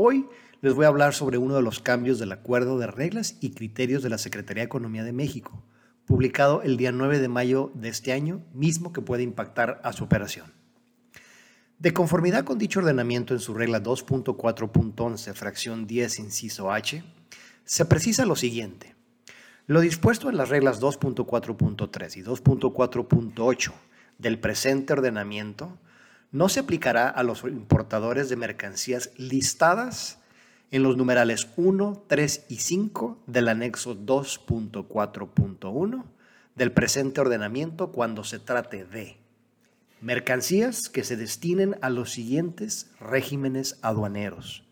Hoy les voy a hablar sobre uno de los cambios del Acuerdo de Reglas y Criterios de la Secretaría de Economía de México, publicado el día 9 de mayo de este año, mismo que puede impactar a su operación. De conformidad con dicho ordenamiento en su regla 2.4.11, fracción 10, inciso H, se precisa lo siguiente. Lo dispuesto en las reglas 2.4.3 y 2.4.8 del presente ordenamiento no se aplicará a los importadores de mercancías listadas en los numerales 1, 3 y 5 del anexo 2.4.1 del presente ordenamiento cuando se trate de mercancías que se destinen a los siguientes regímenes aduaneros.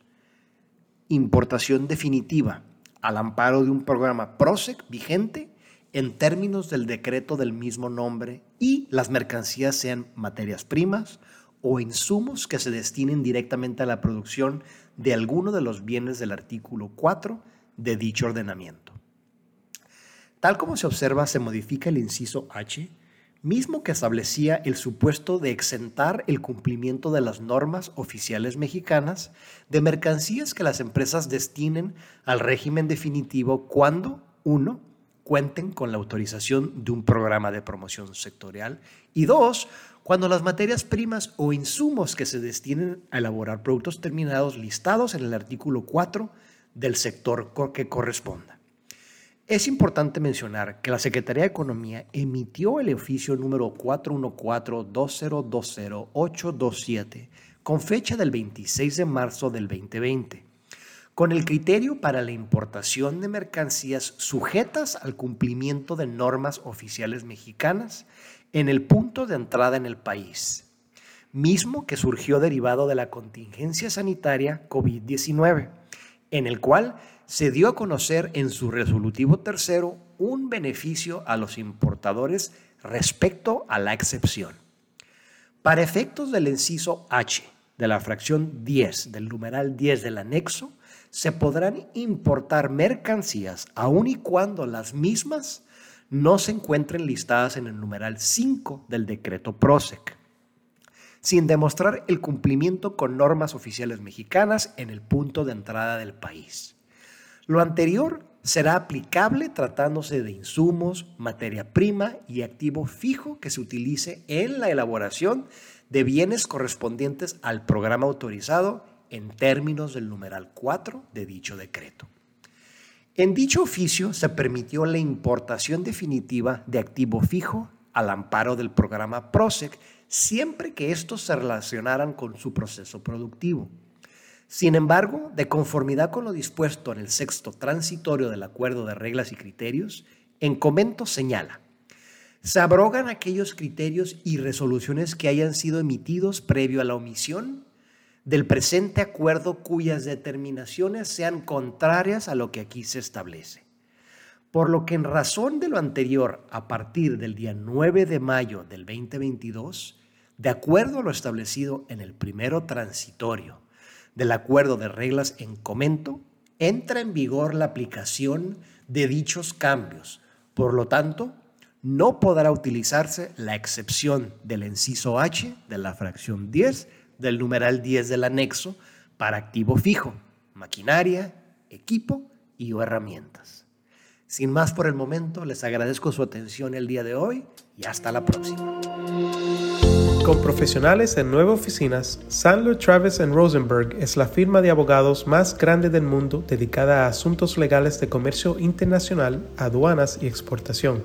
Importación definitiva al amparo de un programa PROSEC vigente en términos del decreto del mismo nombre y las mercancías sean materias primas o insumos que se destinen directamente a la producción de alguno de los bienes del artículo 4 de dicho ordenamiento. Tal como se observa, se modifica el inciso H, mismo que establecía el supuesto de exentar el cumplimiento de las normas oficiales mexicanas de mercancías que las empresas destinen al régimen definitivo cuando, uno, cuenten con la autorización de un programa de promoción sectorial y dos, cuando las materias primas o insumos que se destinen a elaborar productos terminados listados en el artículo 4 del sector que corresponda. Es importante mencionar que la Secretaría de Economía emitió el oficio número 414-2020-827 con fecha del 26 de marzo del 2020 con el criterio para la importación de mercancías sujetas al cumplimiento de normas oficiales mexicanas en el punto de entrada en el país, mismo que surgió derivado de la contingencia sanitaria COVID-19, en el cual se dio a conocer en su resolutivo tercero un beneficio a los importadores respecto a la excepción. Para efectos del inciso H de la fracción 10 del numeral 10 del anexo, se podrán importar mercancías aun y cuando las mismas no se encuentren listadas en el numeral 5 del decreto PROSEC, sin demostrar el cumplimiento con normas oficiales mexicanas en el punto de entrada del país. Lo anterior será aplicable tratándose de insumos, materia prima y activo fijo que se utilice en la elaboración de bienes correspondientes al programa autorizado en términos del numeral 4 de dicho decreto. En dicho oficio se permitió la importación definitiva de activo fijo al amparo del programa PROSEC, siempre que estos se relacionaran con su proceso productivo. Sin embargo, de conformidad con lo dispuesto en el sexto transitorio del Acuerdo de Reglas y Criterios, en comento señala, se abrogan aquellos criterios y resoluciones que hayan sido emitidos previo a la omisión del presente acuerdo cuyas determinaciones sean contrarias a lo que aquí se establece. Por lo que en razón de lo anterior, a partir del día 9 de mayo del 2022, de acuerdo a lo establecido en el primero transitorio del acuerdo de reglas en comento, entra en vigor la aplicación de dichos cambios. Por lo tanto, no podrá utilizarse la excepción del inciso H de la fracción 10 del numeral 10 del anexo para activo fijo, maquinaria, equipo y herramientas. Sin más por el momento, les agradezco su atención el día de hoy y hasta la próxima. Con profesionales en nueve oficinas, Sandler Travis Rosenberg es la firma de abogados más grande del mundo dedicada a asuntos legales de comercio internacional, aduanas y exportación.